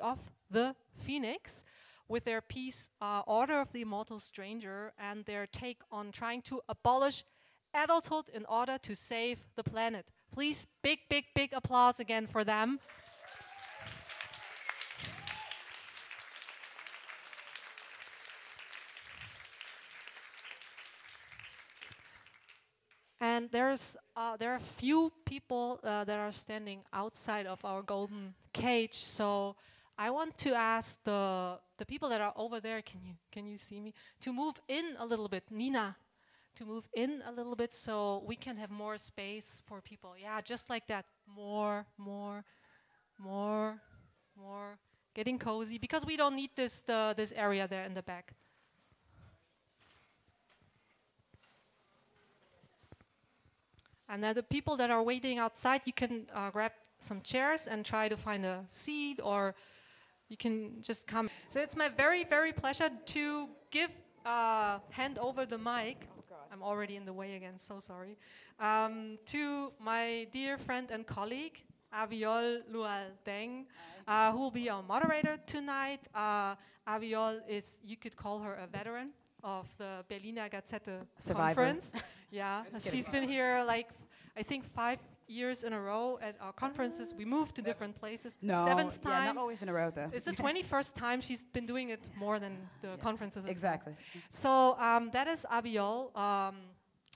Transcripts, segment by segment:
of the Phoenix with their piece uh, Order of the Immortal Stranger and their take on trying to abolish adulthood in order to save the planet. Please, big, big, big applause again for them. And there's uh, there are a few people uh, that are standing outside of our golden cage. So I want to ask the the people that are over there. Can you can you see me? To move in a little bit, Nina. To move in a little bit so we can have more space for people. Yeah, just like that. More, more, more, more. Getting cozy because we don't need this the, this area there in the back. And then the people that are waiting outside, you can uh, grab some chairs and try to find a seat, or you can just come. So it's my very, very pleasure to give, uh, hand over the mic. Oh I'm already in the way again, so sorry. Um, to my dear friend and colleague, Abiol Lual Deng, uh, who will be our moderator tonight. Uh, Abiol is, you could call her a veteran of the Berliner Gazette Survivor. conference. yeah, she's been here like I think five years in a row at our conferences. We moved to different places. No, seventh yeah, time. not always in a row though. It's the 21st time she's been doing it more than the conferences. itself. exactly. So um, that is Abiol. Um,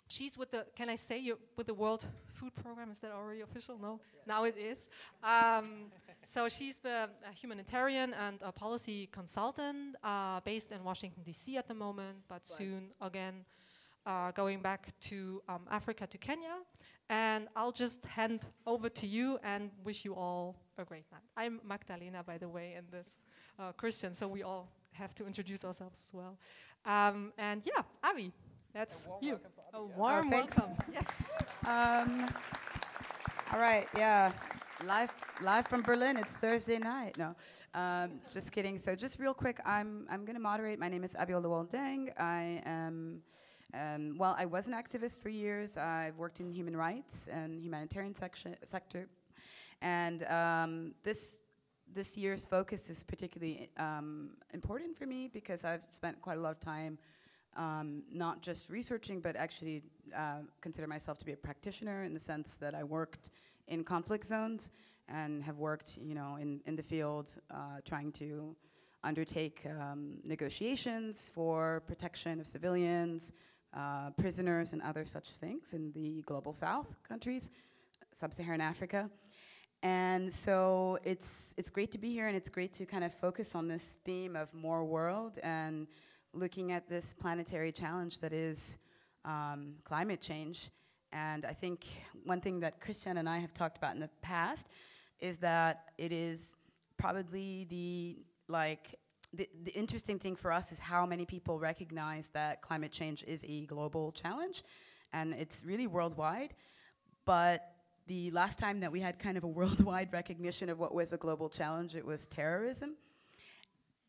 she's with the, can I say, you, with the World Food Program? Is that already official? No? Now it is. Um, so she's the, a humanitarian and a policy consultant uh, based in Washington, D.C. at the moment, but soon again uh, going back to um, Africa, to Kenya. And I'll just hand over to you and wish you all a great night. I'm Magdalena, by the way, and this uh, Christian, so we all have to introduce ourselves as well. Um, and yeah, Avi, that's you. A warm thanks. welcome. Yes. Um, all right, yeah. Live, live from Berlin. It's Thursday night. No, um, just kidding. So, just real quick, I'm I'm going to moderate. My name is Abiol Lual Deng. I am. Um, well, I was an activist for years. I've worked in human rights and humanitarian section, sector, and um, this this year's focus is particularly um, important for me because I've spent quite a lot of time um, not just researching, but actually uh, consider myself to be a practitioner in the sense that I worked in conflict zones and have worked, you know, in, in the field uh, trying to undertake um, negotiations for protection of civilians, uh, prisoners, and other such things in the global south countries, sub-Saharan Africa. And so it's it's great to be here, and it's great to kind of focus on this theme of more world and looking at this planetary challenge that is um, climate change. And I think one thing that Christian and I have talked about in the past is that it is probably the like the, the interesting thing for us is how many people recognize that climate change is a global challenge and it's really worldwide. But the last time that we had kind of a worldwide recognition of what was a global challenge, it was terrorism.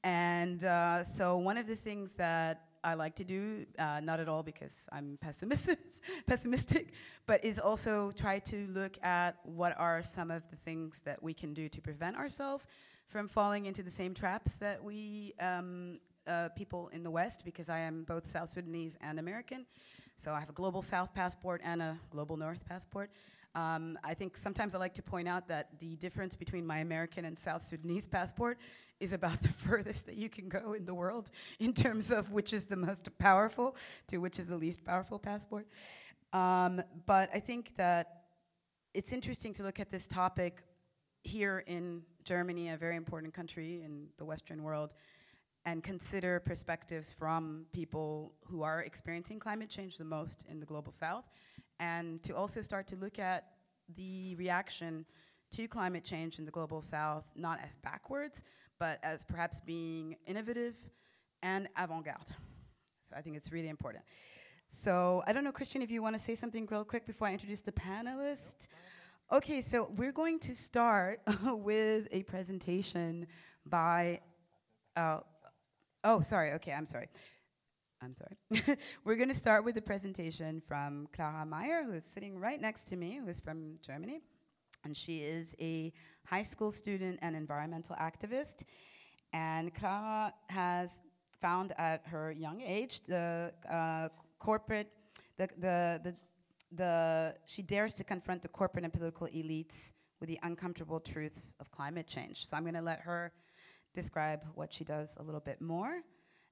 And uh, so one of the things that I like to do, uh, not at all because I'm pessimistic, pessimistic, but is also try to look at what are some of the things that we can do to prevent ourselves from falling into the same traps that we um, uh, people in the West, because I am both South Sudanese and American. So I have a global South passport and a global North passport. Um, I think sometimes I like to point out that the difference between my American and South Sudanese passport is about the furthest that you can go in the world in terms of which is the most powerful to which is the least powerful passport. Um, but I think that it's interesting to look at this topic here in Germany, a very important country in the Western world, and consider perspectives from people who are experiencing climate change the most in the global south, and to also start to look at the reaction to climate change in the global south, not as backwards, but as perhaps being innovative and avant garde. So I think it's really important. So I don't know, Christian, if you want to say something real quick before I introduce the panelists. Okay, so we're going to start with a presentation by. Uh, oh, sorry. Okay, I'm sorry. I'm sorry. we're going to start with a presentation from Clara Mayer, who is sitting right next to me, who is from Germany. and she is a high school student and environmental activist. And Clara has found at her young age the uh, corporate, the, the, the, the, she dares to confront the corporate and political elites with the uncomfortable truths of climate change. So I'm going to let her describe what she does a little bit more.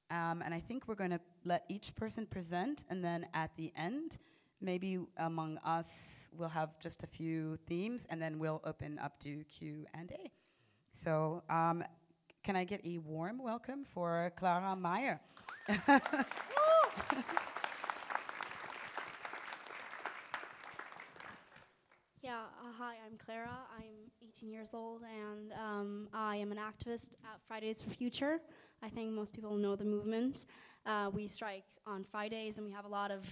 Um, and I think we're going to let each person present, and then at the end, maybe among us, we'll have just a few themes, and then we'll open up to Q and A. So, um, can I get a warm welcome for Clara Mayer? Yeah, uh, hi, I'm Clara. I'm 18 years old, and um, I am an activist at Fridays for Future. I think most people know the movement. Uh, we strike on Fridays, and we have a lot of,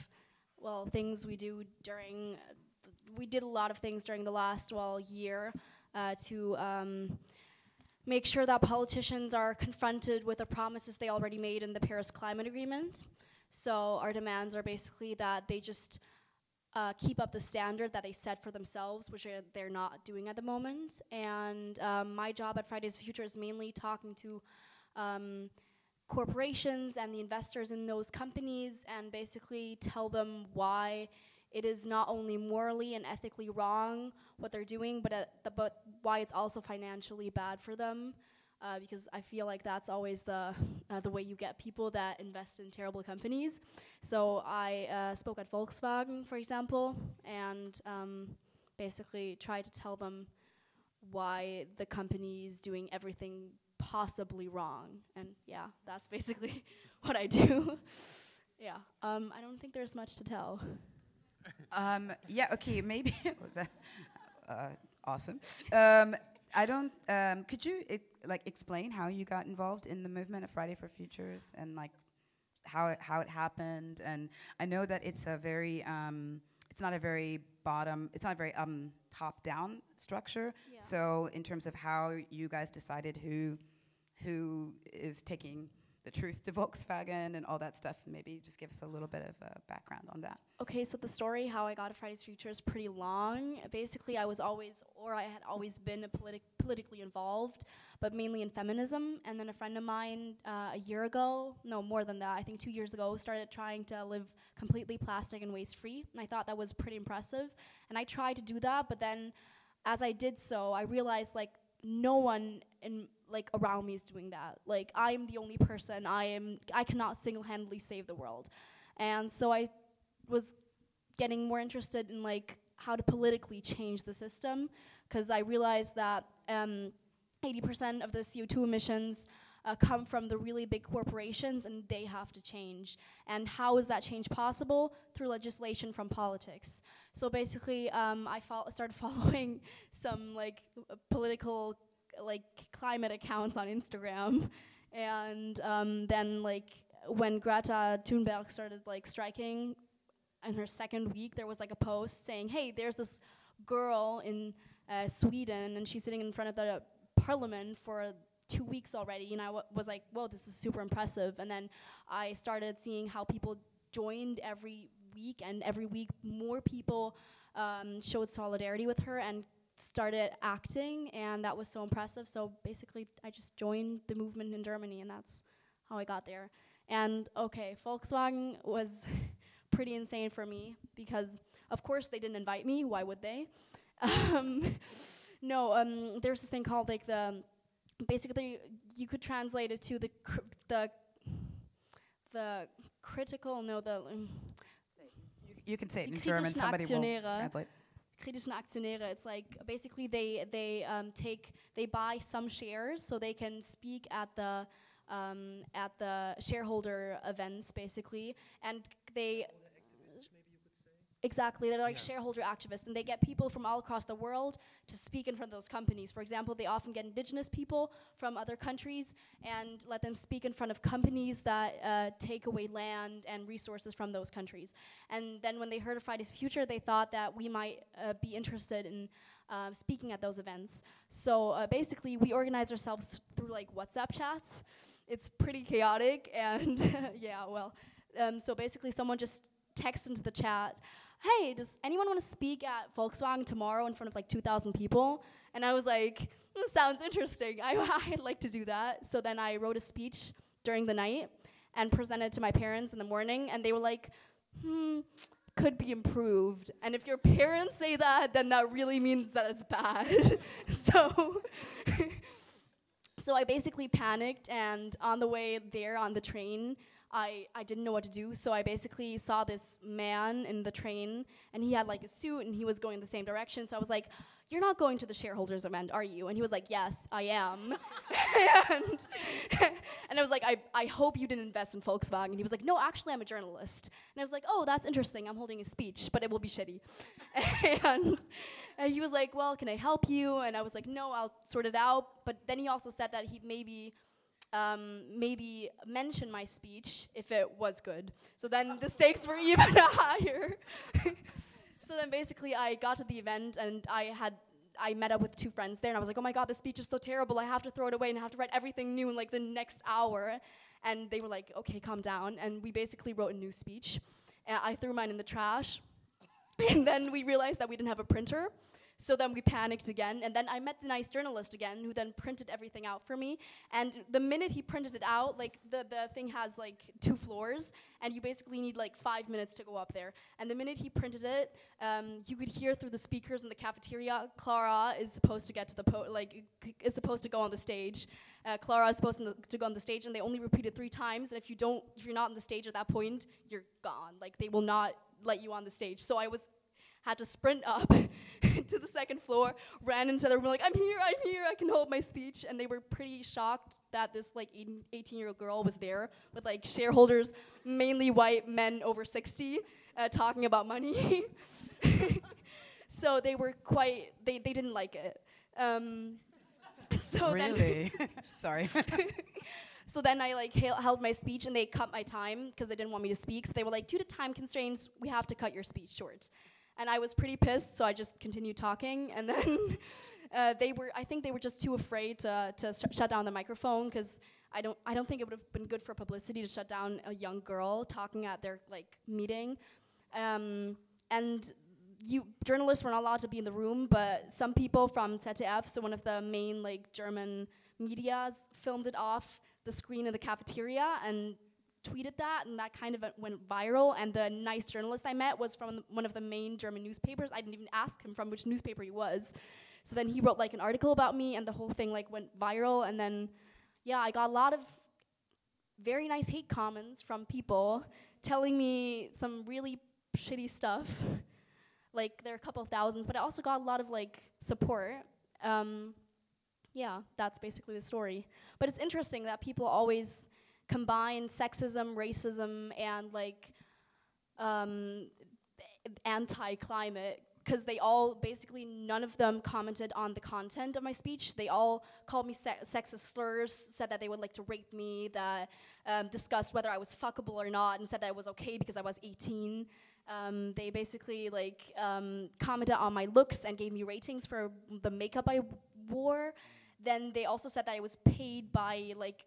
well, things we do during. Uh, we did a lot of things during the last well year uh, to um, make sure that politicians are confronted with the promises they already made in the Paris Climate Agreement. So our demands are basically that they just uh, keep up the standard that they set for themselves, which are, they're not doing at the moment. And um, my job at Fridays Future is mainly talking to um, corporations and the investors in those companies and basically tell them why it is not only morally and ethically wrong what they're doing, but, uh, the, but why it's also financially bad for them uh, because I feel like that's always the uh, the way you get people that invest in terrible companies. So I uh, spoke at Volkswagen, for example, and um, basically tried to tell them why the company is doing everything possibly wrong. And yeah, that's basically what I do. yeah, um, I don't think there's much to tell. Um, yeah, okay, maybe. uh, awesome. Um, I don't. Um, could you like explain how you got involved in the movement of Friday for Futures and like how it, how it happened? And I know that it's a very um, it's not a very bottom. It's not a very um, top down structure. Yeah. So in terms of how you guys decided who who is taking the truth to Volkswagen and all that stuff. Maybe just give us a little bit of a background on that. Okay, so the story how I got a Fridays Future is pretty long. Basically, I was always, or I had always been politi- politically involved, but mainly in feminism. And then a friend of mine uh, a year ago, no more than that, I think two years ago, started trying to live completely plastic and waste free. And I thought that was pretty impressive. And I tried to do that, but then as I did so, I realized like no one in like around me is doing that. Like I am the only person. I am I cannot single-handedly save the world. And so I was getting more interested in like how to politically change the system because I realized that um, 80% of the CO2 emissions uh, come from the really big corporations and they have to change. And how is that change possible? Through legislation from politics. So basically, um, I fo started following some like uh, political like climate accounts on Instagram, and um, then like when Greta Thunberg started like striking in her second week, there was like a post saying, "Hey, there's this girl in uh, Sweden, and she's sitting in front of the parliament for." two weeks already and I was like whoa this is super impressive and then i started seeing how people joined every week and every week more people um, showed solidarity with her and started acting, and that was so impressive. So basically, I just joined the movement in Germany, and that's how I got there. And okay, Volkswagen was pretty insane for me because, of course, they didn't invite me. Why would they? um, no, um, there's this thing called like the. Basically, you could translate it to the cr- the the critical. No, the. Um, you, you, can say it in German. Somebody will translate kritischen Aktionäre. It's like basically they they um, take they buy some shares so they can speak at the um, at the shareholder events basically, and they Exactly, they're like yeah. shareholder activists, and they get people from all across the world to speak in front of those companies. For example, they often get indigenous people from other countries and let them speak in front of companies that uh, take away land and resources from those countries. And then when they heard of Fridays for Future, they thought that we might uh, be interested in uh, speaking at those events. So uh, basically, we organize ourselves through like WhatsApp chats. It's pretty chaotic, and yeah, well, um, so basically, someone just texts into the chat hey, does anyone want to speak at Volkswagen tomorrow in front of like 2,000 people? And I was like, mm, sounds interesting. I, I'd like to do that. So then I wrote a speech during the night and presented to my parents in the morning, and they were like, hmm, could be improved. And if your parents say that, then that really means that it's bad. so, so I basically panicked, and on the way there on the train, I, I didn't know what to do, so I basically saw this man in the train, and he had like a suit, and he was going the same direction. So I was like, "You're not going to the shareholders event, are you?" And he was like, "Yes, I am." and, and I was like, I, "I hope you didn't invest in Volkswagen." And he was like, "No, actually, I'm a journalist." And I was like, "Oh, that's interesting. I'm holding a speech, but it will be shitty." and, and he was like, "Well, can I help you?" And I was like, "No, I'll sort it out." But then he also said that he maybe um, maybe mention my speech if it was good. So then the stakes were even higher. so then basically I got to the event and I had I met up with two friends there and I was like, oh my god, this speech is so terrible. I have to throw it away and I have to write everything new in like the next hour. And they were like, okay, calm down. And we basically wrote a new speech. And I threw mine in the trash. and then we realized that we didn't have a printer. So then we panicked again, and then I met the nice journalist again, who then printed everything out for me. And the minute he printed it out, like the, the thing has like two floors, and you basically need like five minutes to go up there. And the minute he printed it, um, you could hear through the speakers in the cafeteria, Clara is supposed to get to the po- like is supposed to go on the stage. Uh, Clara is supposed to, go on the stage, and they only repeat it three times. And if you don't, if you're not on the stage at that point, you're gone. Like they will not let you on the stage. So I was had to sprint up to the second floor, ran into the room like, I'm here, I'm here, I can hold my speech. And they were pretty shocked that this like 18 year old girl was there with like shareholders, mainly white men over 60, uh, talking about money. so they were quite, they, they didn't like it. Um, so really? Sorry. so then I like held my speech and they cut my time because they didn't want me to speak. So they were like, due to time constraints, we have to cut your speech short and I was pretty pissed, so I just continued talking. And then uh, they were, I think they were just too afraid to, to sh- shut down the microphone because I don't, I don't think it would have been good for publicity to shut down a young girl talking at their like meeting. Um, and you journalists were not allowed to be in the room, but some people from ZDF, so one of the main like German medias, filmed it off the screen in the cafeteria and tweeted that, and that kind of went viral. And the nice journalist I met was from one of the main German newspapers. I didn't even ask him from which newspaper he was. So then he wrote like an article about me, and the whole thing like went viral. And then, yeah, I got a lot of very nice hate comments from people telling me some really shitty stuff. like there are a couple of thousands, but I also got a lot of like support. Um, yeah, that's basically the story. But it's interesting that people always combine sexism, racism, and like um, anti-climate because they all basically none of them commented on the content of my speech. They all called me se- sexist slurs, said that they would like to rape me, that um, discussed whether I was fuckable or not, and said that it was okay because I was 18. Um, they basically like um, commented on my looks and gave me ratings for the makeup I wore. Then they also said that I was paid by like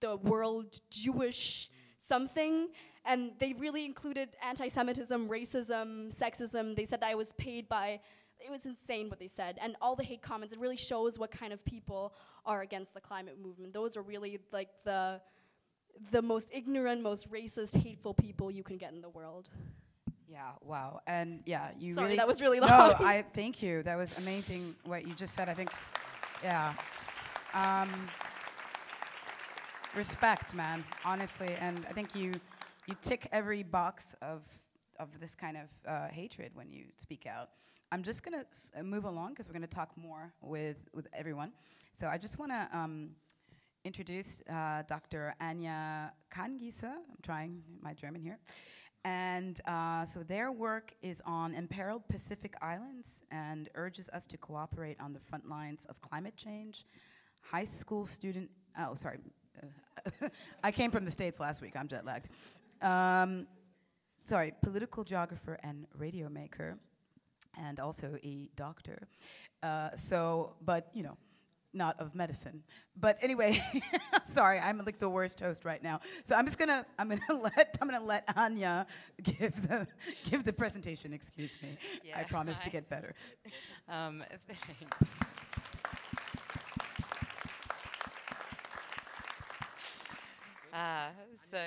the world Jewish something. And they really included anti Semitism, racism, sexism. They said that I was paid by, it was insane what they said. And all the hate comments, it really shows what kind of people are against the climate movement. Those are really like the, the most ignorant, most racist, hateful people you can get in the world. Yeah, wow. And yeah, you Sorry, really that was really long. No, I thank you. That was amazing what you just said. I think yeah. Um, respect, man, honestly. And I think you you tick every box of of this kind of uh, hatred when you speak out. I'm just gonna s- uh, move along because we're gonna talk more with with everyone. So I just want to um, introduce uh, Dr. Anja Kanngieser. I'm trying my German here. And uh, so their work is on imperiled Pacific islands and urges us to cooperate on the front lines of climate change. High school student, oh, sorry, I came from the States last week. I'm jet lagged. Um, sorry, political geographer and radio maker, and also a doctor. Uh, so, but you know, not of medicine. But anyway, sorry, I'm like the worst host right now. So I'm just gonna I'm gonna let I'm gonna let Anja give the give the presentation. Excuse me. Yeah, I promise hi. to get better. Um, thanks. Uh, so,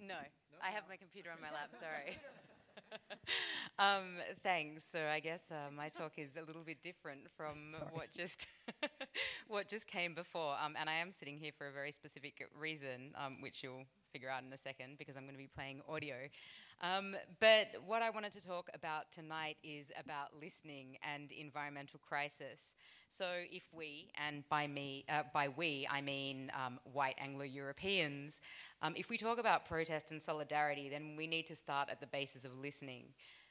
no, I have my computer on my lap. Sorry. um, thanks. So I guess uh, my talk is a little bit different from what just what just came before, um, and I am sitting here for a very specific reason, um, which you'll figure out in a second because I'm going to be playing audio. Um, but what I wanted to talk about tonight is about listening and environmental crisis. So, if we, and by me, uh, by we, I mean um, white Anglo-Europeans, um, if we talk about protest and solidarity, then we need to start at the basis of listening.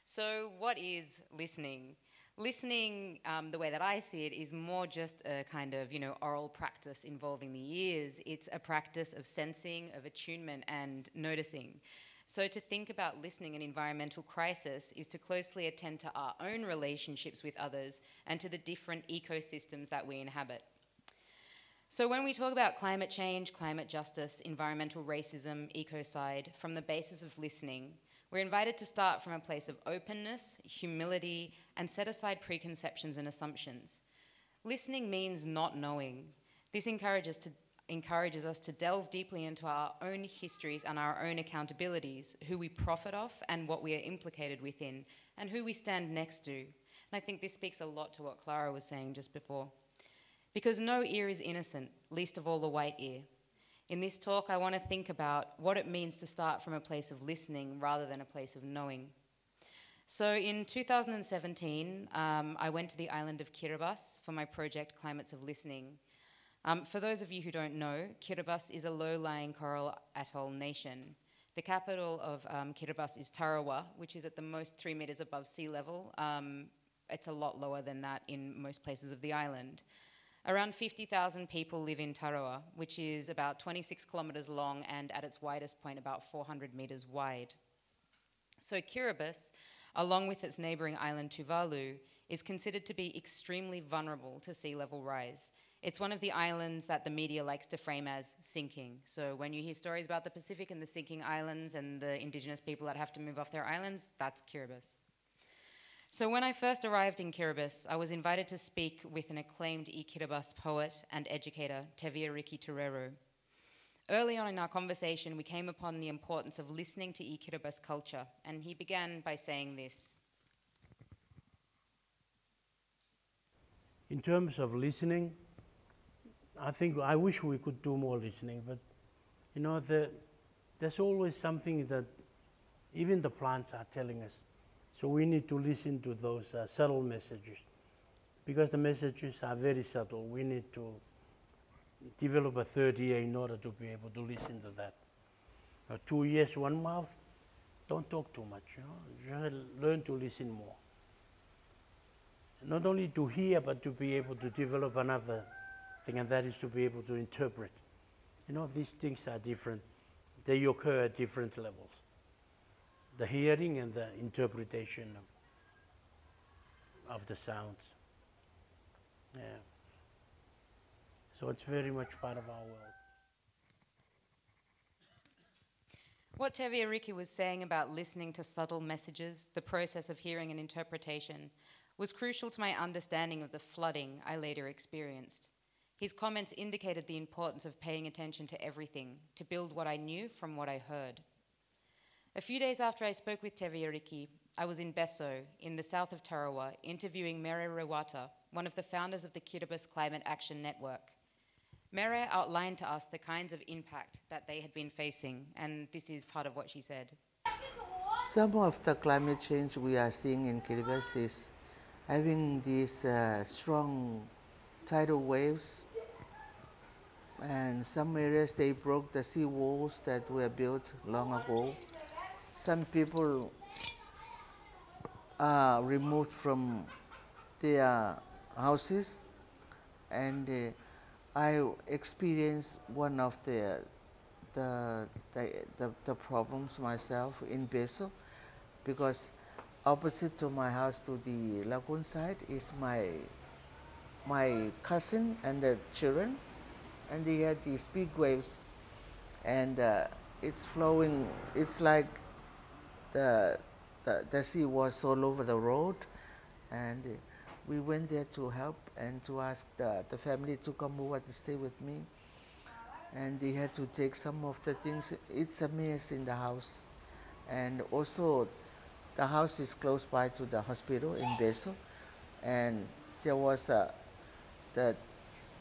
So, what is listening? Listening, um, the way that I see it, is more just a kind of you know oral practice involving the ears. It's a practice of sensing, of attunement, and noticing. So, to think about listening and environmental crisis is to closely attend to our own relationships with others and to the different ecosystems that we inhabit. So, when we talk about climate change, climate justice, environmental racism, ecocide, from the basis of listening, we're invited to start from a place of openness, humility, and set aside preconceptions and assumptions. Listening means not knowing. This encourages, to, encourages us to delve deeply into our own histories and our own accountabilities, who we profit off and what we are implicated within, and who we stand next to. And I think this speaks a lot to what Clara was saying just before. Because no ear is innocent, least of all the white ear. In this talk, I want to think about what it means to start from a place of listening rather than a place of knowing. So in 2017, um, I went to the island of Kiribati for my project Climates of Listening. Um, for those of you who don't know, Kiribati is a low-lying coral atoll nation. The capital of um, Kiribati is Tarawa, which is at the most three meters above sea level. Um, it's a lot lower than that in most places of the island. Around 50,000 people live in Tarawa, which is about 26 kilometers long and at its widest point about 400 meters wide. So Kiribati, along with its neighboring island Tuvalu, is considered to be extremely vulnerable to sea level rise. It's one of the islands that the media likes to frame as sinking. So when you hear stories about the Pacific and the sinking islands and the indigenous people that have to move off their islands, that's Kiribati. So when I first arrived in Kiribati, I was invited to speak with an acclaimed I-Kiribati poet and educator, Teweiariki Teaero. Early on in our conversation, we came upon the importance of listening to I-Kiribati culture, and he began by saying this. In terms of listening, I think I wish we could do more listening, but you know, the, there's always something that even the plants are telling us. So we need to listen to those uh, subtle messages because the messages are very subtle. We need to develop a third ear in order to be able to listen to that. Uh, two ears, one mouth, don't talk too much, you know, just learn to listen more not only to hear, but to be able to develop another thing, and that is to be able to interpret. You know, these things are different, they occur at different levels the hearing and the interpretation of, of the sounds. Yeah. So it's very much part of our world. What Teweiariki was saying about listening to subtle messages, the process of hearing and interpretation, was crucial to my understanding of the flooding I later experienced. His comments indicated the importance of paying attention to everything, to build what I knew from what I heard. A few days after I spoke with Teweiariki, I was in Betio, in the south of Tarawa, interviewing Mere Rewata, one of the founders of the Kiribati Climate Action Network. Mere outlined to us the kinds of impact that they had been facing, and this is part of what she said. Some of the climate change we are seeing in Kiribati is having these uh, strong tidal waves and some areas they broke the sea walls that were built long ago. Some people are removed from their houses and uh, I experienced one of the the, the, the, the problems myself in Betio because opposite to my house to the lagoon side is my my cousin and the children, and they had these big waves, and uh, it's flowing. It's like the, the the sea was all over the road, and we went there to help and to ask the, the family to come over to stay with me. And they had to take some of the things. It's a mess in the house, and also the house is close by to the hospital in Betio, and there was a the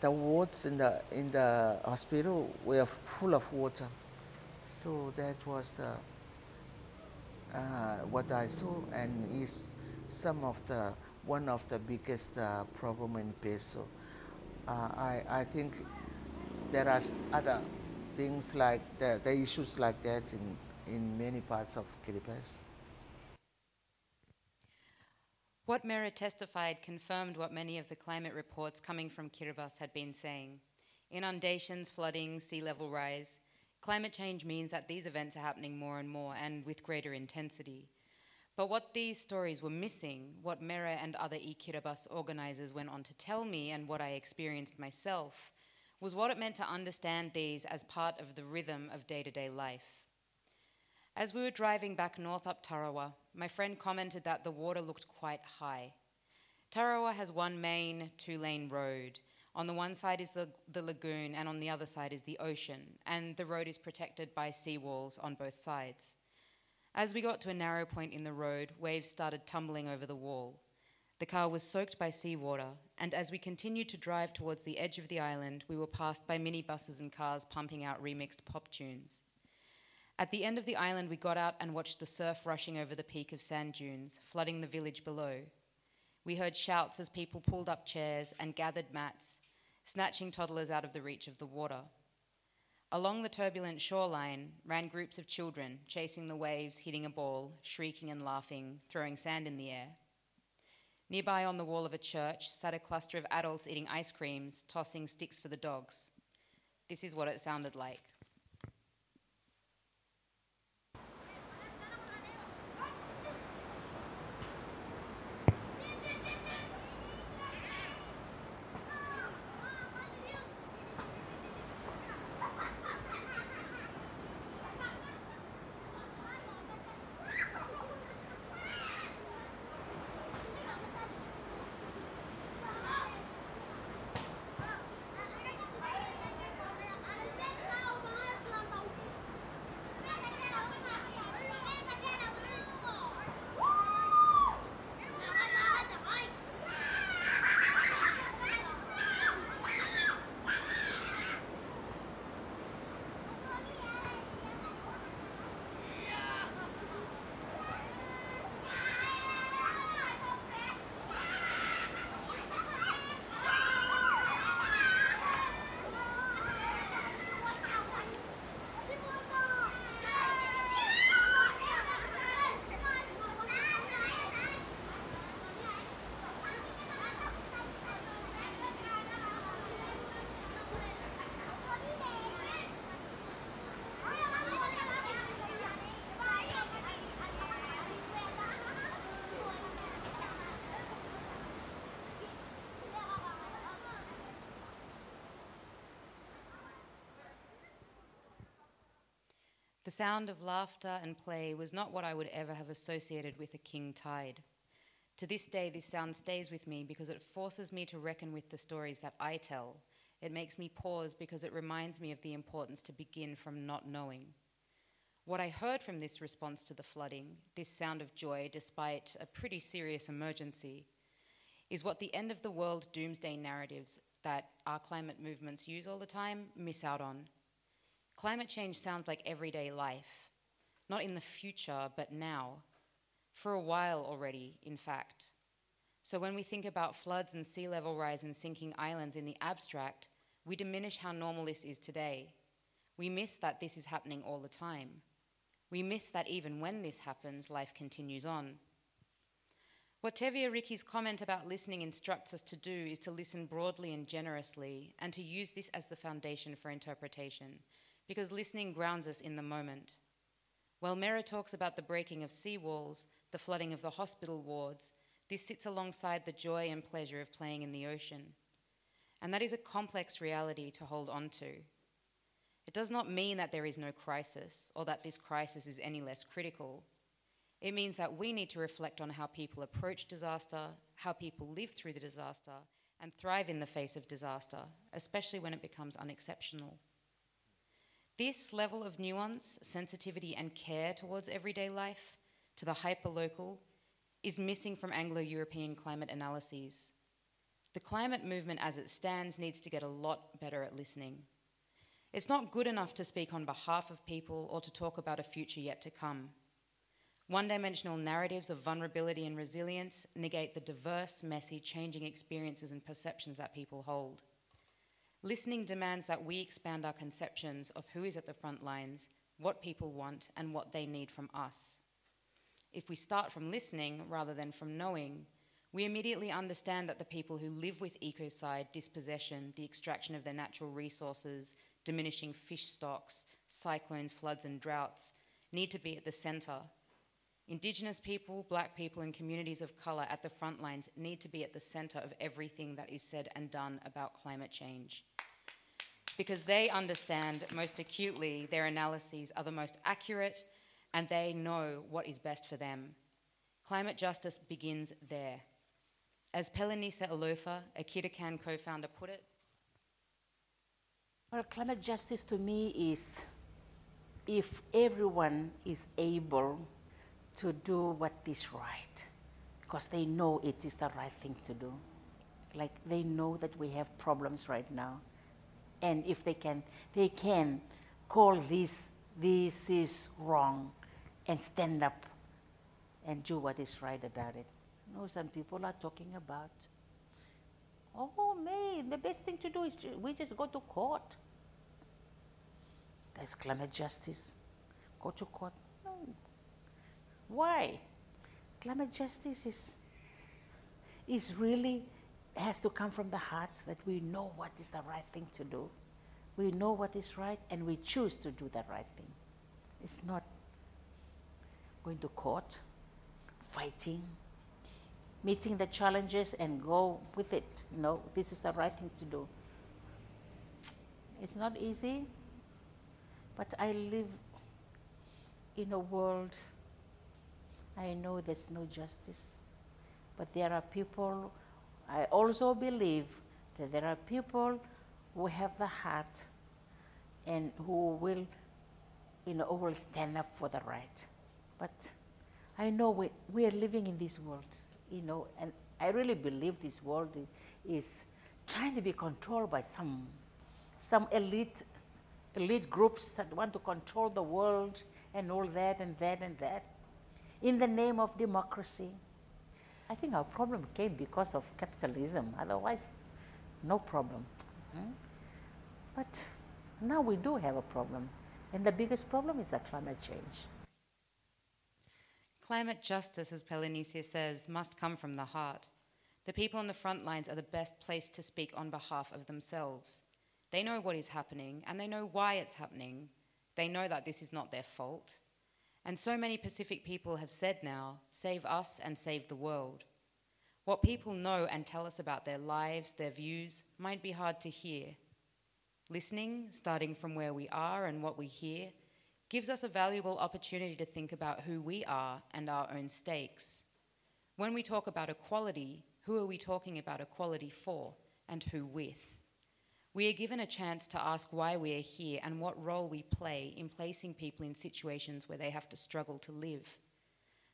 the wards in the in the hospital were full of water. So that was the uh, what I saw, and is some of the one of the biggest uh, problem in Betio. Uh, I I think there are other things like the, the issues like that in in many parts of Kiribati. What Mera testified confirmed what many of the climate reports coming from Kiribati had been saying. Inundations, flooding, sea level rise. Climate change means that these events are happening more and more and with greater intensity. But what these stories were missing, what Mera and other I-Kiribati organizers went on to tell me and what I experienced myself, was what it meant to understand these as part of the rhythm of day-to-day life. As we were driving back north up Tarawa, my friend commented that the water looked quite high. Tarawa has one main two lane road. On the one side is the, the lagoon, and on the other side is the ocean, and the road is protected by seawalls on both sides. As we got to a narrow point in the road, waves started tumbling over the wall. The car was soaked by seawater, and as we continued to drive towards the edge of the island, we were passed by minibuses and cars pumping out remixed pop tunes. At the end of the island, we got out and watched the surf rushing over the peak of sand dunes, flooding the village below. We heard shouts as people pulled up chairs and gathered mats, snatching toddlers out of the reach of the water. Along the turbulent shoreline ran groups of children, chasing the waves, hitting a ball, shrieking and laughing, throwing sand in the air. Nearby on the wall of a church sat a cluster of adults eating ice creams, tossing sticks for the dogs. This is what it sounded like. The sound of laughter and play was not what I would ever have associated with a king tide. To this day, this sound stays with me because it forces me to reckon with the stories that I tell. It makes me pause because it reminds me of the importance to begin from not knowing. What I heard from this response to the flooding, this sound of joy despite a pretty serious emergency, is what the end of the world doomsday narratives that our climate movements use all the time miss out on. Climate change sounds like everyday life, not in the future, but now. For a while already, in fact. So when we think about floods and sea level rise and sinking islands in the abstract, we diminish how normal this is today. We miss that this is happening all the time. We miss that even when this happens, life continues on. What Teweiariki's comment about listening instructs us to do is to listen broadly and generously, and to use this as the foundation for interpretation, because listening grounds us in the moment. While Mera talks about the breaking of seawalls, the flooding of the hospital wards, this sits alongside the joy and pleasure of playing in the ocean. and that is a complex reality to hold on to. It does not mean that there is no crisis or that this crisis is any less critical. It means that we need to reflect on how people approach disaster, how people live through the disaster, and thrive in the face of disaster, especially when it becomes unexceptional. This level of nuance, sensitivity, and care towards everyday life, to the hyperlocal, is missing from Anglo European climate analyses. The climate movement as it stands needs to get a lot better at listening. It's not good enough to speak on behalf of people or to talk about a future yet to come. One dimensional narratives of vulnerability and resilience negate the diverse, messy, changing experiences and perceptions that people hold. Listening demands that we expand our conceptions of who is at the front lines, what people want, and what they need from us. If we start from listening rather than from knowing, we immediately understand that the people who live with ecocide, dispossession, the extraction of their natural resources, diminishing fish stocks, cyclones, floods, and droughts need to be at the centre. Indigenous people, black people, and communities of colour at the front lines need to be at the centre of everything that is said and done about climate change. Because they understand most acutely, their analyses are the most accurate, and they know what is best for them. Climate justice begins there. As Pelenise Alofa, a KiriCAN co founder, put it, well, climate justice to me is if everyone is able to do what is right, because they know it is the right thing to do. Like they know that we have problems right now. And if they can, they can call this, this is wrong, and stand up and do what is right about it. You know, some people are talking about, oh, man, the best thing to do is we just go to court. There's climate justice. Go to court. No. Why? Climate justice is, is really has to come from the heart that we know what is the right thing to do. We know what is right and we choose to do the right thing. It's not going to court, fighting, meeting the challenges and go with it. No, this is the right thing to do. It's not easy, but I live in a world I know there's no justice. But there are people, I also believe that there are people who have the heart and who will, you know, will stand up for the right. But I know we, we are living in this world, you know, and I really believe this world is trying to be controlled by some, some elite, elite groups that want to control the world and all that and that and that in the name of democracy. I think our problem came because of capitalism, otherwise, no problem. Hmm? But now we do have a problem, and the biggest problem is the climate change. Climate justice, as Pelenise says, must come from the heart. The people on the front lines are the best placed to speak on behalf of themselves. They know what is happening and they know why it's happening. They know that this is not their fault. And so many Pacific people have said now save us and save the world. What people know and tell us about their lives, their views, might be hard to hear. Listening, starting from where we are and what we hear, gives us a valuable opportunity to think about who we are and our own stakes. When we talk about equality, who are we talking about equality for and who with? We are given a chance to ask why we are here and what role we play in placing people in situations where they have to struggle to live.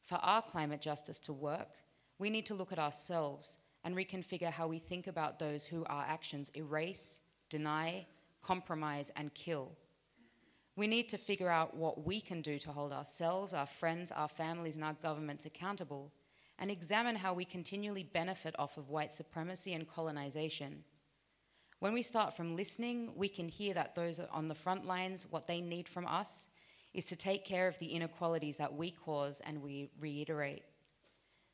For our climate justice to work, we need to look at ourselves and reconfigure how we think about those who our actions erase, deny, compromise, and kill. We need to figure out what we can do to hold ourselves, our friends, our families, and our governments accountable, and examine how we continually benefit off of white supremacy and colonization when we start from listening, we can hear that those on the front lines, what they need from us is to take care of the inequalities that we cause and we reiterate.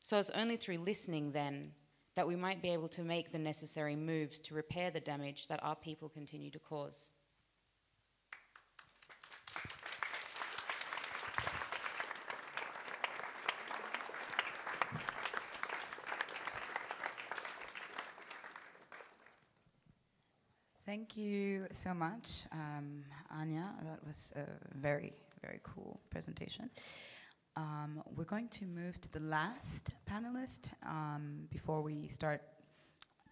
So it's only through listening then that we might be able to make the necessary moves to repair the damage that our people continue to cause. Thank you so much, um, Anja. That was a very, very cool presentation. Um, we're going to move to the last panelist um, before we start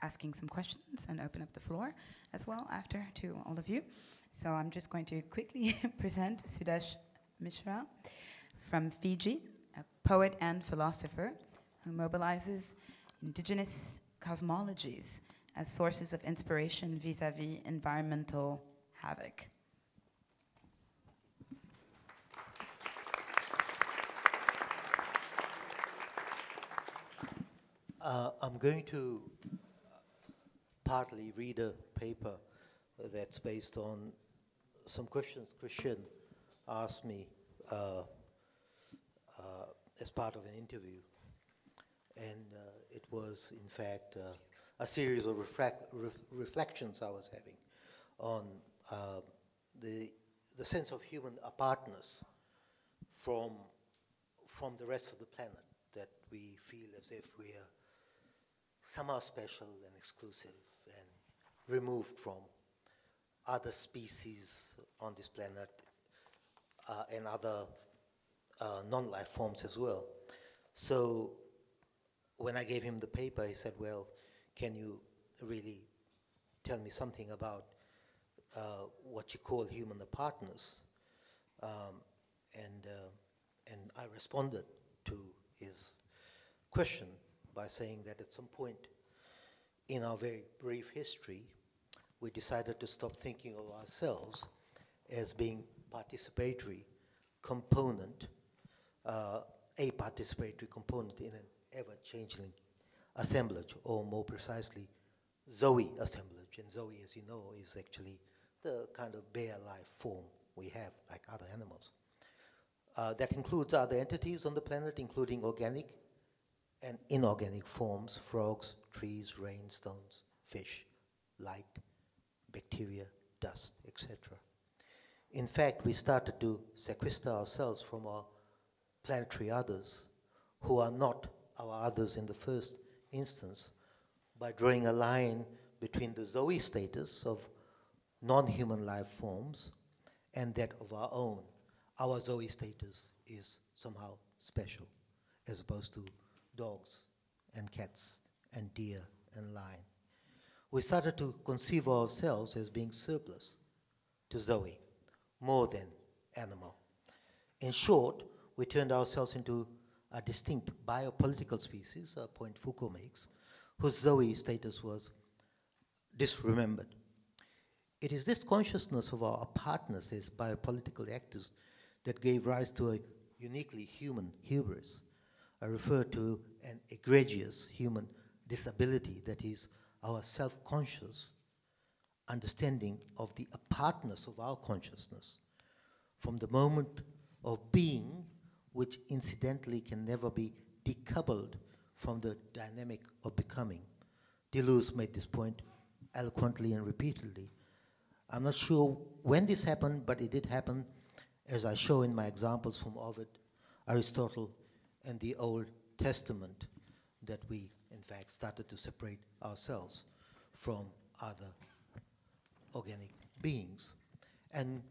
asking some questions and open up the floor as well after to all of you. So I'm just going to quickly present Sudesh Mishra from Fiji, a poet and philosopher who mobilizes indigenous cosmologies as sources of inspiration vis-a-vis environmental havoc. Uh, I'm going to partly read a paper that's based on some questions Christian asked me uh, uh, as part of an interview. And uh, it was, in fact, uh, a series of ref- reflections I was having on uh, the, the sense of human apartness from, from the rest of the planet, that we feel as if we are somehow special and exclusive and removed from other species on this planet uh, and other uh, non life forms as well. So when I gave him the paper, he said, Well, can you really tell me something about uh, what you call human apartness? Um, and, uh, and I responded to his question by saying that at some point in our very brief history, we decided to stop thinking of ourselves as being participatory component, uh, a participatory component in an ever-changing assemblage, or more precisely, Zoe assemblage. And Zoe, as you know, is actually the kind of bare life form we have, like other animals. Uh, that includes other entities on the planet, including organic and inorganic forms frogs, trees, rain, stones, fish, light, bacteria, dust, etc. In fact, we started to sequester ourselves from our planetary others who are not our others in the first instance by drawing a line between the Zoe status of non human life forms and that of our own. Our Zoe status is somehow special as opposed to dogs and cats and deer and lion. We started to conceive ourselves as being surplus to Zoe, more than animal. In short, we turned ourselves into a distinct biopolitical species, a point Foucault makes, whose Zoe status was disremembered. It is this consciousness of our apartness as biopolitical actors that gave rise to a uniquely human hubris. Uh, I refer to an egregious human disability that is our self conscious understanding of the apartness of our consciousness from the moment of being which incidentally can never be decoupled from the dynamic of becoming. Deleuze made this point eloquently and repeatedly. I'm not sure when this happened, but it did happen, as I show in my examples from Ovid, Aristotle, and the Old Testament, that we, in fact, started to separate ourselves from other organic beings. And,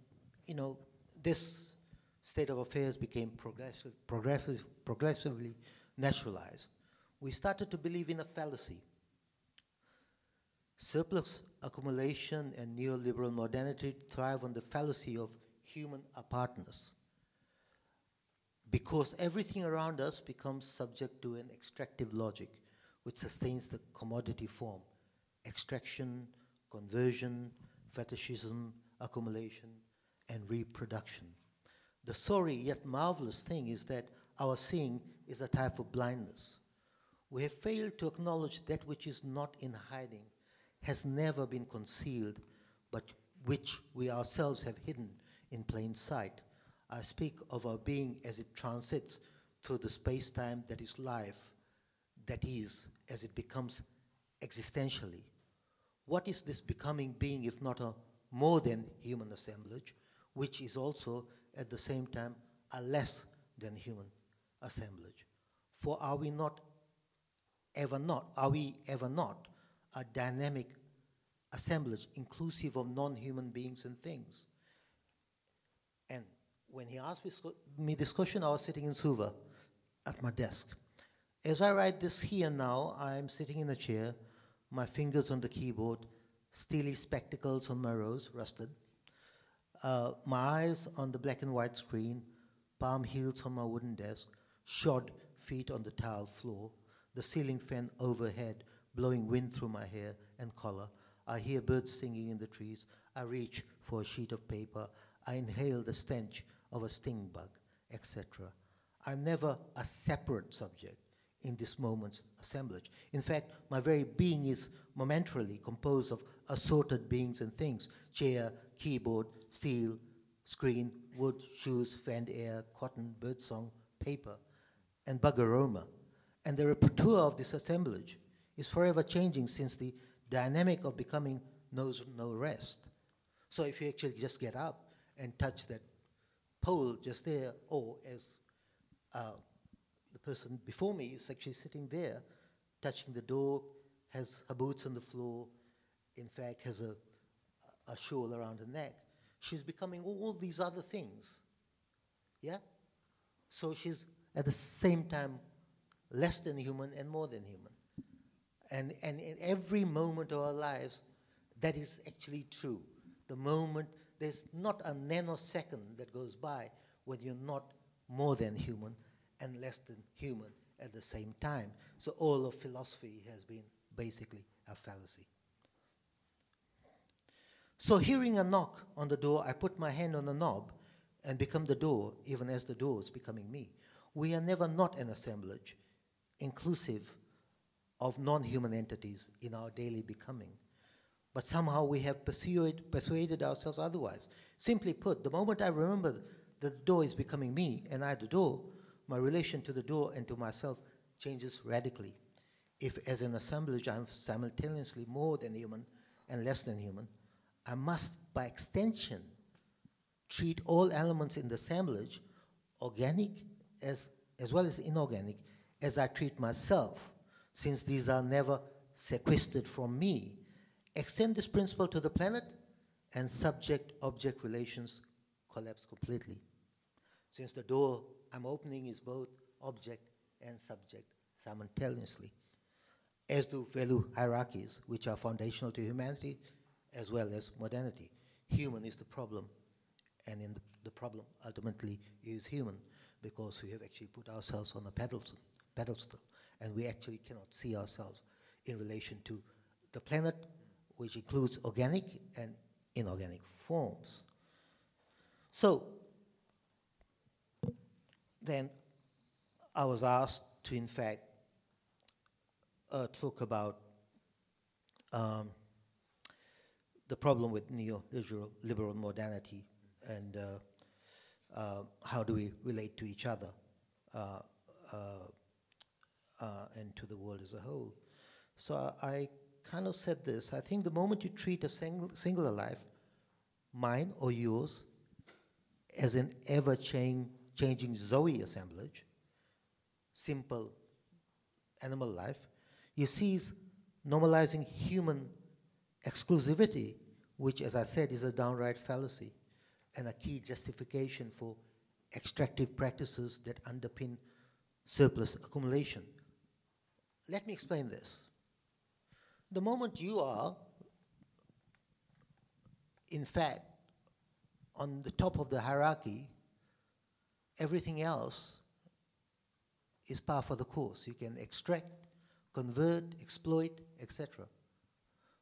you know, this state of affairs became progressive, progressive, progressively naturalized, we started to believe in a fallacy. Surplus accumulation and neoliberal modernity thrive on the fallacy of human apartness. Because everything around us becomes subject to an extractive logic which sustains the commodity form extraction, conversion, fetishism, accumulation, and reproduction. The sorry yet marvelous thing is that our seeing is a type of blindness. We have failed to acknowledge that which is not in hiding, has never been concealed, but which we ourselves have hidden in plain sight. I speak of our being as it transits through the space time that is life, that is, as it becomes existentially. What is this becoming being if not a more than human assemblage, which is also at the same time a less than human assemblage. For are we not ever not, are we ever not a dynamic assemblage inclusive of non-human beings and things. And when he asked me this question, I was sitting in Suva at my desk. As I write this here now, I'm sitting in a chair, my fingers on the keyboard, steely spectacles on my rose, rusted, uh, my eyes on the black and white screen, palm heels on my wooden desk, shod feet on the tile floor, the ceiling fan overhead blowing wind through my hair and collar. I hear birds singing in the trees. I reach for a sheet of paper. I inhale the stench of a sting bug, etc. I'm never a separate subject in this moment's assemblage. In fact, my very being is momentarily composed of assorted beings and things chair, keyboard, steel, screen, wood, shoes, fanned air, cotton, birdsong, paper, and bug aroma. And the repertoire of this assemblage is forever changing since the dynamic of becoming knows no rest. So if you actually just get up and touch that pole just there, or as uh, person before me is actually sitting there, touching the door, has her boots on the floor, in fact, has a, a shawl around her neck. She's becoming all these other things. Yeah? So she's at the same time less than human and more than human. And, and in every moment of our lives, that is actually true. The moment, there's not a nanosecond that goes by when you're not more than human and less than human at the same time. So all of philosophy has been basically a fallacy. So hearing a knock on the door, I put my hand on the knob and become the door, even as the door is becoming me. We are never not an assemblage, inclusive of non-human entities in our daily becoming. But somehow we have persuaded, persuaded ourselves otherwise. Simply put, the moment I remember that the door is becoming me and I the door, my relation to the door and to myself changes radically. If as an assemblage I'm simultaneously more than human and less than human, I must, by extension, treat all elements in the assemblage, organic as, as well as inorganic, as I treat myself since these are never sequestered from me, extend this principle to the planet, and subject object relations collapse completely. Since the door I'm opening is both object and subject simultaneously, as do value hierarchies, which are foundational to humanity as well as modernity. Human is the problem, and in the, the problem ultimately is human because we have actually put ourselves on a pedestal, pedestal and we actually cannot see ourselves in relation to the planet, which includes organic and inorganic forms. So, then I was asked to, in fact, uh, talk about um, the problem with neoliberal modernity and uh, uh, how do we relate to each other. Uh, uh, uh, and to the world as a whole. So I, I kind of said this I think the moment you treat a sing- singular life, mine or yours, as an ever changing Changing zoe assemblage, simple animal life, you cease normalizing human exclusivity, which, as I said, is a downright fallacy and a key justification for extractive practices that underpin surplus accumulation. Let me explain this. The moment you are, in fact, on the top of the hierarchy, everything else is par for the course. You can extract, convert, exploit, etc.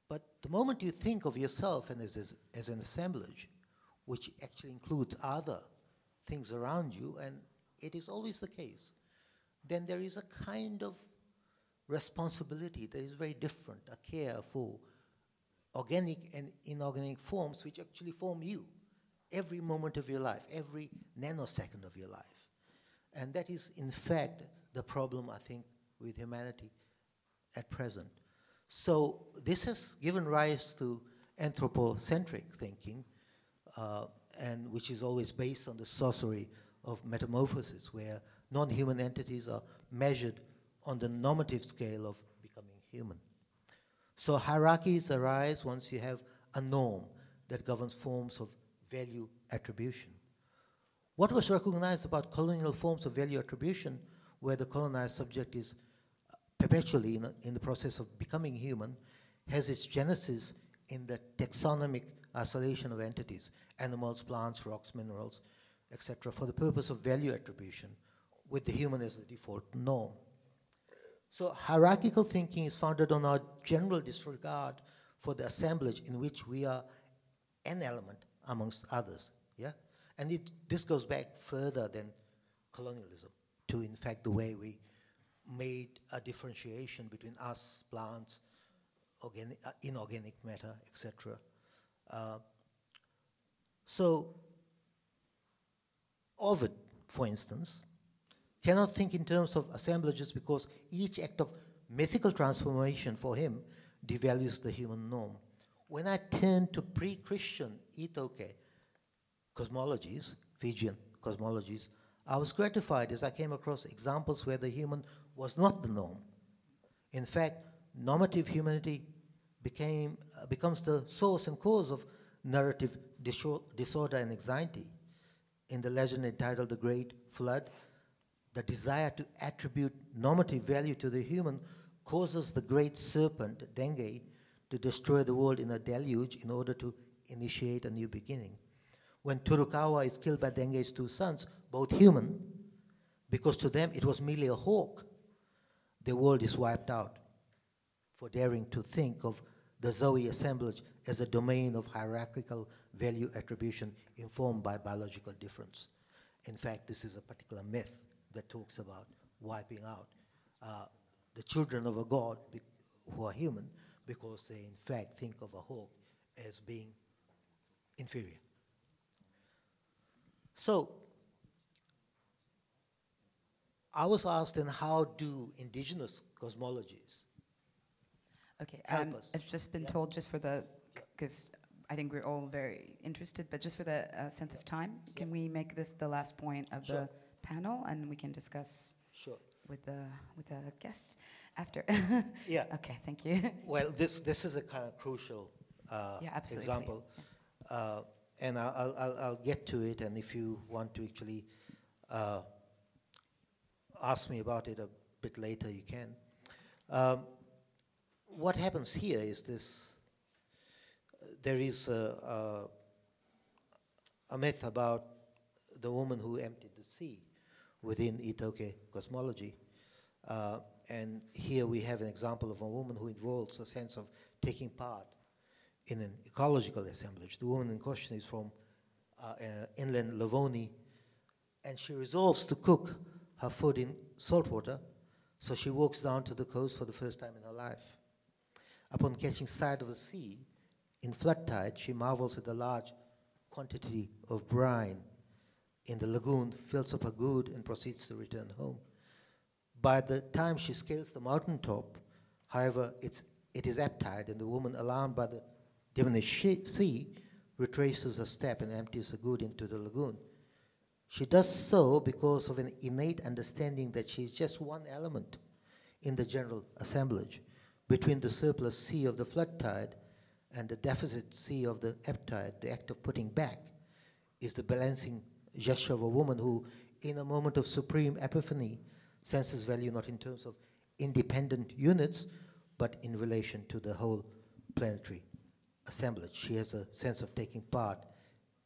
But the moment you think of yourself and as, as, as an assemblage, which actually includes other things around you, and it is always the case, then there is a kind of responsibility that is very different, a care for organic and inorganic forms which actually form you every moment of your life, every nanosecond of your life. And that is, in fact, the problem, I think, with humanity at present. So this has given rise to anthropocentric thinking, uh, and which is always based on the sorcery of metamorphosis, where non-human entities are measured on the normative scale of becoming human. So hierarchies arise once you have a norm that governs forms of value attribution. What was recognized about colonial forms of value attribution, where the colonized subject is perpetually in, a, in the process of becoming human, has its genesis in the taxonomic isolation of entities, animals, plants, rocks, minerals, etc., for the purpose of value attribution, with the human as the default norm. So hierarchical thinking is founded on our general disregard for the assemblage in which we are an element amongst others. Yeah? And it, this goes back further than colonialism to, in fact, the way we made a differentiation between us, plants, organic, uh, inorganic matter, etc. Uh, so, Ovid, for instance, cannot think in terms of assemblages because each act of mythical transformation for him devalues the human norm. When I turn to pre Christian iTaukei cosmologies, Fijian cosmologies, I was gratified as I came across examples where the human was not the norm. In fact, normative humanity became, uh, becomes the source and cause of narrative disorder and anxiety. In the legend entitled The Great Flood, the desire to attribute normative value to the human causes the great serpent, Degei, to destroy the world in a deluge in order to initiate a new beginning. When Turukawa is killed by Degei's two sons, both human, because to them it was merely a hawk, the world is wiped out for daring to think of the Zoe assemblage as a domain of hierarchical value attribution informed by biological difference. In fact, this is a particular myth that talks about wiping out uh, the children of a god who are human because they, in fact, think of a hawk as being inferior. So, I was asked then how do indigenous cosmologies Okay, help um, us? I've just been Yeah. told, just for the, because I think we're all very interested, but just for the uh, sense of time, can we make this the last point of Sure. the panel, and we can discuss Sure. with the with the guests after? Yeah. okay, thank you. Well, this, this is a kind of crucial uh, Yeah, example. Uh, and I'll, I'll- I'll, get to it, and if you want to actually uh, ask me about it a bit later, you can. Um, what happens here is this there is a, a, a myth about the woman who emptied the sea within iTaukei cosmology. Uh, and here we have an example of a woman who involves a sense of taking part in an ecological assemblage. The woman in question is from uh, uh, inland Lovoni, and she resolves to cook her food in salt water, so she walks down to the coast for the first time in her life. Upon catching sight of the sea, in flood tide, she marvels at the large quantity of brine in the lagoon, fills up her good, and proceeds to return home. By the time she scales the mountaintop, however, it's, it is ebb tide, and the woman, alarmed by the diminished sea, retraces her step and empties the good into the lagoon. She does so because of an innate understanding that she is just one element in the general assemblage. Between the surplus sea of the flood tide and the deficit sea of the ebb tide, the act of putting back is the balancing gesture of a woman who, in a moment of supreme epiphany, senses value not in terms of independent units, but in relation to the whole planetary assemblage. She has a sense of taking part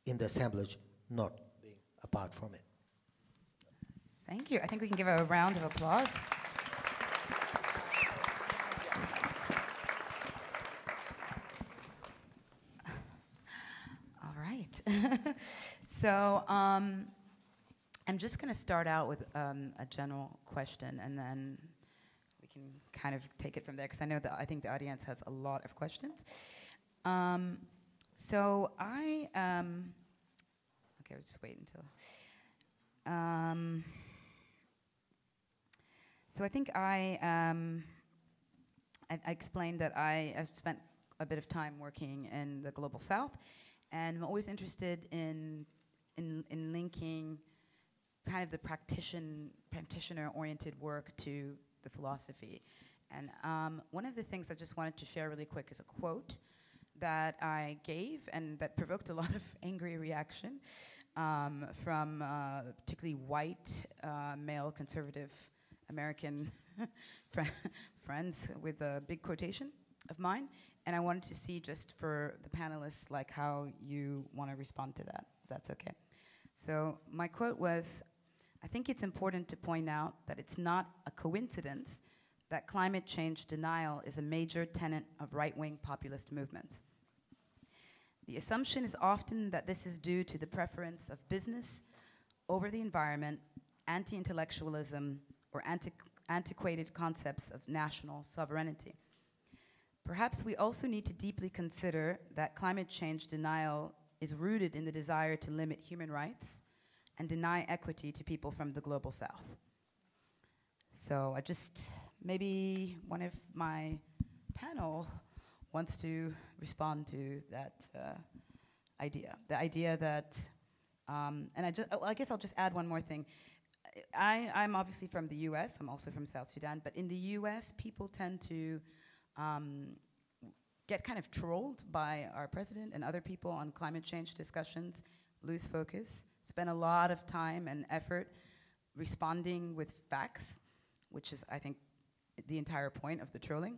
in the assemblage, not being apart from it. Thank you. I think we can give her a round of applause. All right. so um, I'm just going to start out with um, a general question, and then we can kind of take it from there because I know that I think the audience has a lot of questions. Um, so I um, okay, we'll just wait until. Um, so I think I, um, I, I explained that I have spent a bit of time working in the global south, and I'm always interested in in, in linking kind of the practition practitioner oriented work to the philosophy, And um, one of the things I just wanted to share really quick is a quote that I gave and that provoked a lot of angry reaction um, from uh, particularly white uh, male conservative American fr- friends with a big quotation of mine. And I wanted to see just for the panelists like how you want to respond to that. That's okay. So my quote was, I think it's important to point out that it's not a coincidence that climate change denial is a major tenet of right wing populist movements. The assumption is often that this is due to the preference of business over the environment, anti intellectualism, or antiqu- antiquated concepts of national sovereignty. Perhaps we also need to deeply consider that climate change denial is rooted in the desire to limit human rights and deny equity to people from the global south. So I just, maybe one of my panel wants to respond to that uh, idea. The idea that, um, and I, just, oh, I guess I'll just add one more thing. I, I'm obviously from the US, I'm also from South Sudan, but in the US, people tend to um, get kind of trolled by our president and other people on climate change discussions, lose focus, spend a lot of time and effort responding with facts, which is, I think, the entire point of the trolling.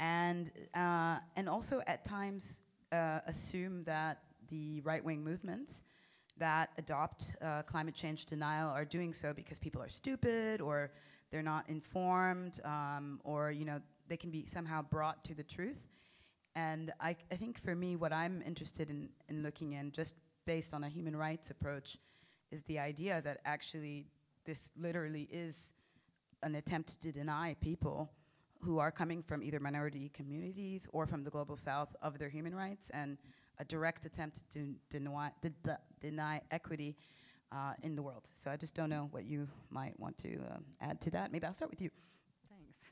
And, uh, and also at times uh, assume that the right wing movements that adopt uh, climate change denial are doing so because people are stupid or they're not informed um, or you know they can be somehow brought to the truth and I, I think for me what i'm interested in, in looking in just based on a human rights approach is the idea that actually this literally is an attempt to deny people who are coming from either minority communities or from the global south of their human rights and a direct attempt to deny, deny equity uh, in the world. So I just don't know what you might want to um, add to that. Maybe I'll start with you. Thanks.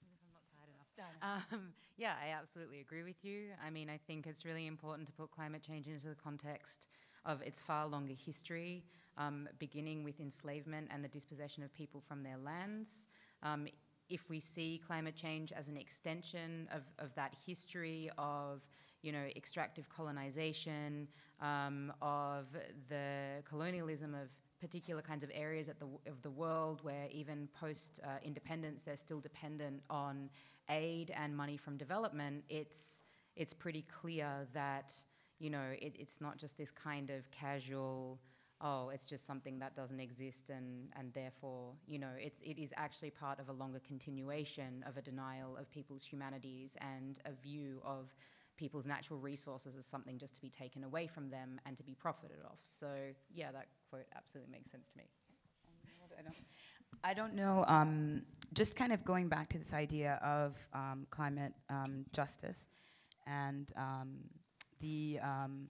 I'm not tired enough. Um, yeah, I absolutely agree with you. I mean, I think it's really important to put climate change into the context of its far longer history, um, beginning with enslavement and the dispossession of people from their lands. Um, if we see climate change as an extension of, of that history of you know, extractive colonization, um, of the colonialism of particular kinds of areas the, of the world where even post uh, independence they're still dependent on aid and money from development, it's, it's pretty clear that you know, it, it's not just this kind of casual oh, it's just something that doesn't exist, and, and therefore, you know, it's, it is actually part of a longer continuation of a denial of people's humanities and a view of people's natural resources as something just to be taken away from them and to be profited off. So, yeah, that quote absolutely makes sense to me. I don't, know, um, just kind of going back to this idea of um, climate um, justice and um, the um,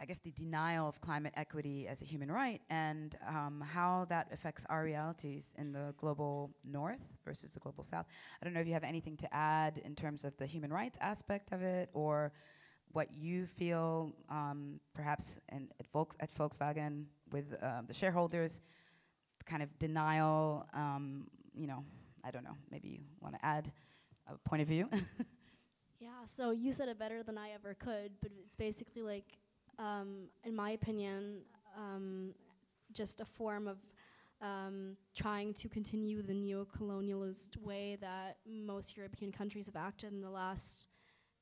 I guess, the denial of climate equity as a human right and um, how that affects our realities in the global north versus the global south. I don't know if you have anything to add in terms of the human rights aspect of it or what you feel um, perhaps in, at, Volks, at, Volkswagen with uh, the shareholders, kind of denial, um, you know, I don't know, maybe you want to add a point of view. yeah, so you said it better than I ever could, but it's basically like um, in my opinion, um, just a form of um, trying to continue the neo-colonialist way that most European countries have acted in the last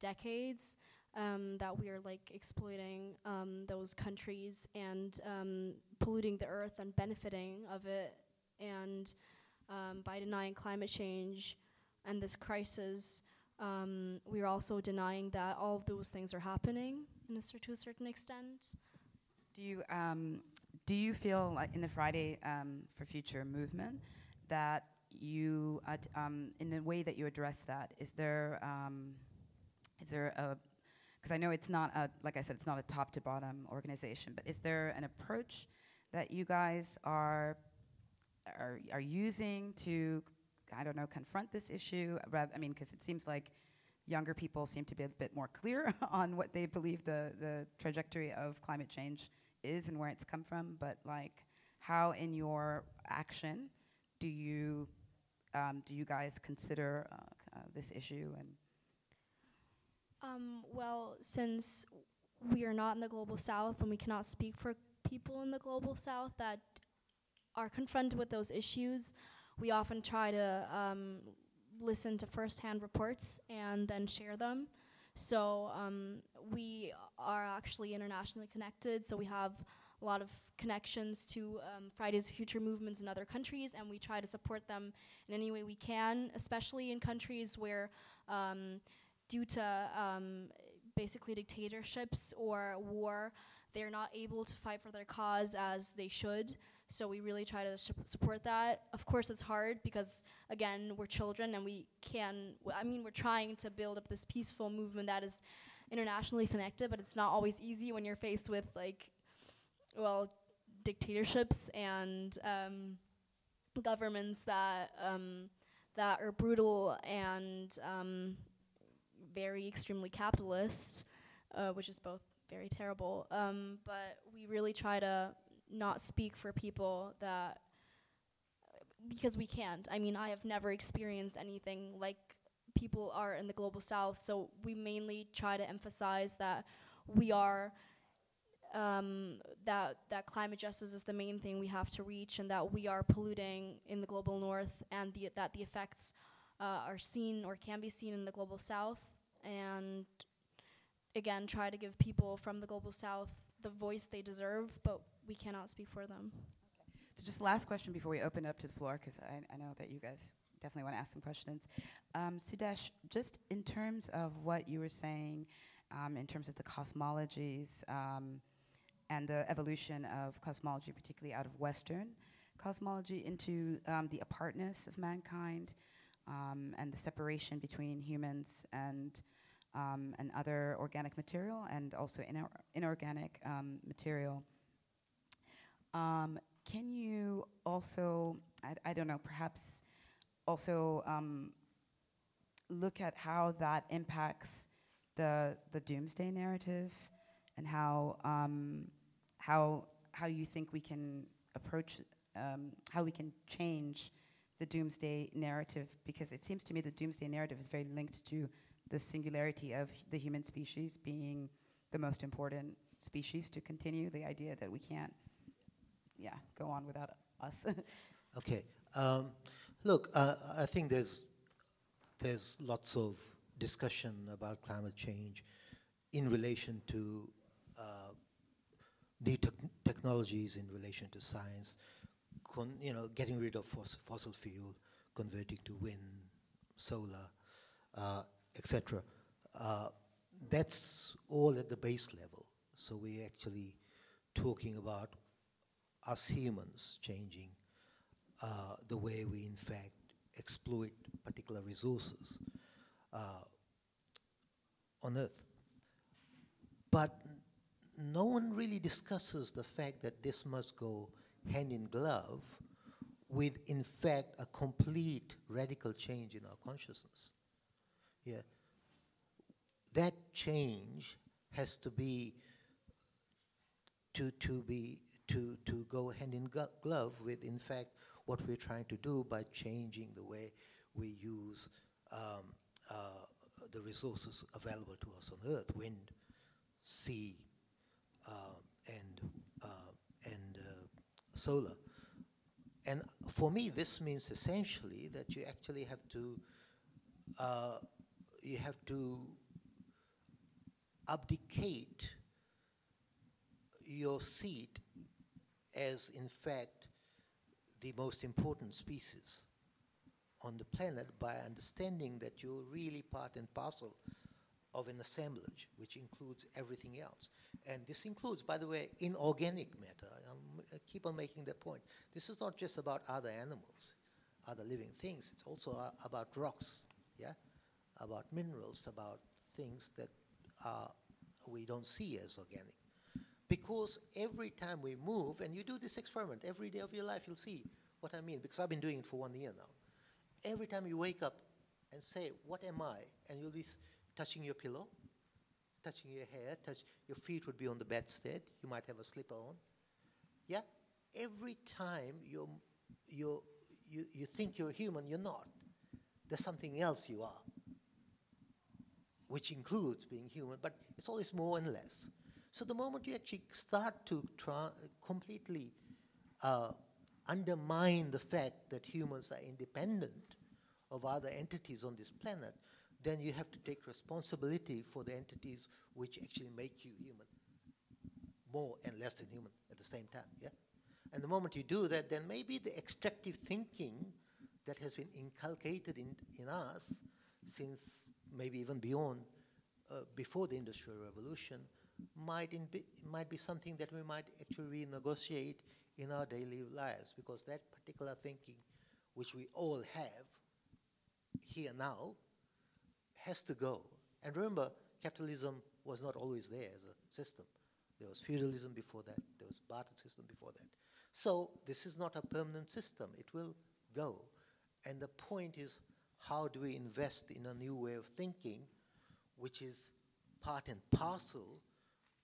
decades. Um, that we are like exploiting um, those countries and um, polluting the earth and benefiting of it, and by denying climate change and this crisis, we are also denying that all of those things are happening in a cer- to a certain extent. Do you um, do you feel like in the Friday um, for Future movement that you um, in the way that you address that is there um, is there a because I know it's not a like I said it's not a top to bottom organization but is there an approach that you guys are are are using to I don't know confront this issue rather I mean because it seems like younger people seem to be a bit more clear on what they believe the, the trajectory of climate change is and where it's come from, but like how in your action do you um, do you guys consider uh, uh, this issue? And Um, well, since we are not in the global south and we cannot speak for people in the global south that are confronted with those issues, we often try to um, listen to firsthand reports and then share them. So um, we are actually internationally connected, so we have a lot of connections to um, Fridays Future movements in other countries, and we try to support them in any way we can, especially in countries where, um, due to um, basically dictatorships or war, they're not able to fight for their cause as they should. So we really try to support that. Of course, it's hard because again, we're children and we can. W- I mean, we're trying to build up this peaceful movement that is internationally connected, but it's not always easy when you're faced with like, well, dictatorships and um, governments that um, that are brutal and um, very extremely capitalist, uh, which is both very terrible. Um, but we really try to not speak for people that because we can't. I mean, I have never experienced anything like people are in the global south, so we mainly try to emphasize that we are um, that that climate justice is the main thing we have to reach, and that we are polluting in the global north, and the, that the effects uh, are seen or can be seen in the global south, and again try to give people from the global south the voice they deserve, but we cannot speak for them. so, just last question before we open up to the floor, because I, I know that you guys definitely want to ask some questions. Um, Sudesh, just in terms of what you were saying, um, in terms of the cosmologies um, and the evolution of cosmology, particularly out of Western cosmology, into um, the apartness of mankind um, and the separation between humans and um, and other organic material and also inor- inorganic um, material. Um, can you also, I, I, don't know, perhaps also um, look at how that impacts the the doomsday narrative and how um, how how you think we can approach um, how we can change the doomsday narrative? Because it seems to me the doomsday narrative is very linked to the singularity of the human species being the most important species to continue, the idea that we can't, yeah, go on without us. okay. Um, look, uh, I think there's there's lots of discussion about climate change in relation to uh, new te- technologies, in relation to science, con- you know, getting rid of fos- fossil fuel, converting to wind, solar, uh, etc. Uh, that's all at the base level. So we're actually talking about us humans changing uh, the way we, in fact, exploit particular resources uh, on Earth. But no one really discusses the fact that this must go hand in glove with, in fact, a complete radical change in our consciousness. Yeah. That change has to be to, to be to, to go hand in glove with, in fact, what we're trying to do by changing the way we use um, uh, the resources available to us on Earth, wind, sea, uh, and, uh, and solar. And for me, this means essentially that you actually have to uh, you have to abdicate your seat as, in fact, the most important species on the planet by understanding that you're really part and parcel of an assemblage, which includes everything else. And this includes, by the way, inorganic matter. I keep on making that point. This is not just about other animals, other living things. It's also uh, about rocks, yeah? about minerals, about things that uh, we don't see as organic. Because every time we move, and you do this experiment every day of your life, you'll see what I mean, because I've been doing it for one year now. Every time you wake up and say, What am I? and you'll be touching your pillow, touching your hair, touch, your feet would be on the bedstead, you might have a slipper on. Yeah? Every time you're, you're, you, you think you're human, you're not. There's something else you are, which includes being human, but it's always more and less. So the moment you actually start to tra- completely uh, undermine the fact that humans are independent of other entities on this planet, then you have to take responsibility for the entities which actually make you human, more and less than human at the same time. Yeah. And the moment you do that, then maybe the extractive thinking that has been inculcated in, in us since maybe even beyond, uh, before the Industrial Revolution, might, in be, might be something that we might actually renegotiate in our daily lives because that particular thinking, which we all have here now, has to go. And remember, capitalism was not always there as a system. There was feudalism before that, there was barter system before that. So this is not a permanent system, it will go. And the point is, how do we invest in a new way of thinking, which is part and parcel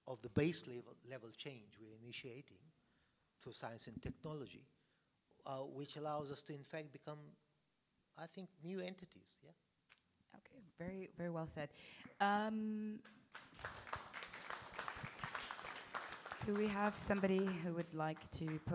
of the base level, level change we're initiating through science and technology, uh, which allows us to, in fact, become, I think, new entities. Yeah. Okay, very, very well said. Um, do we have somebody who would like to put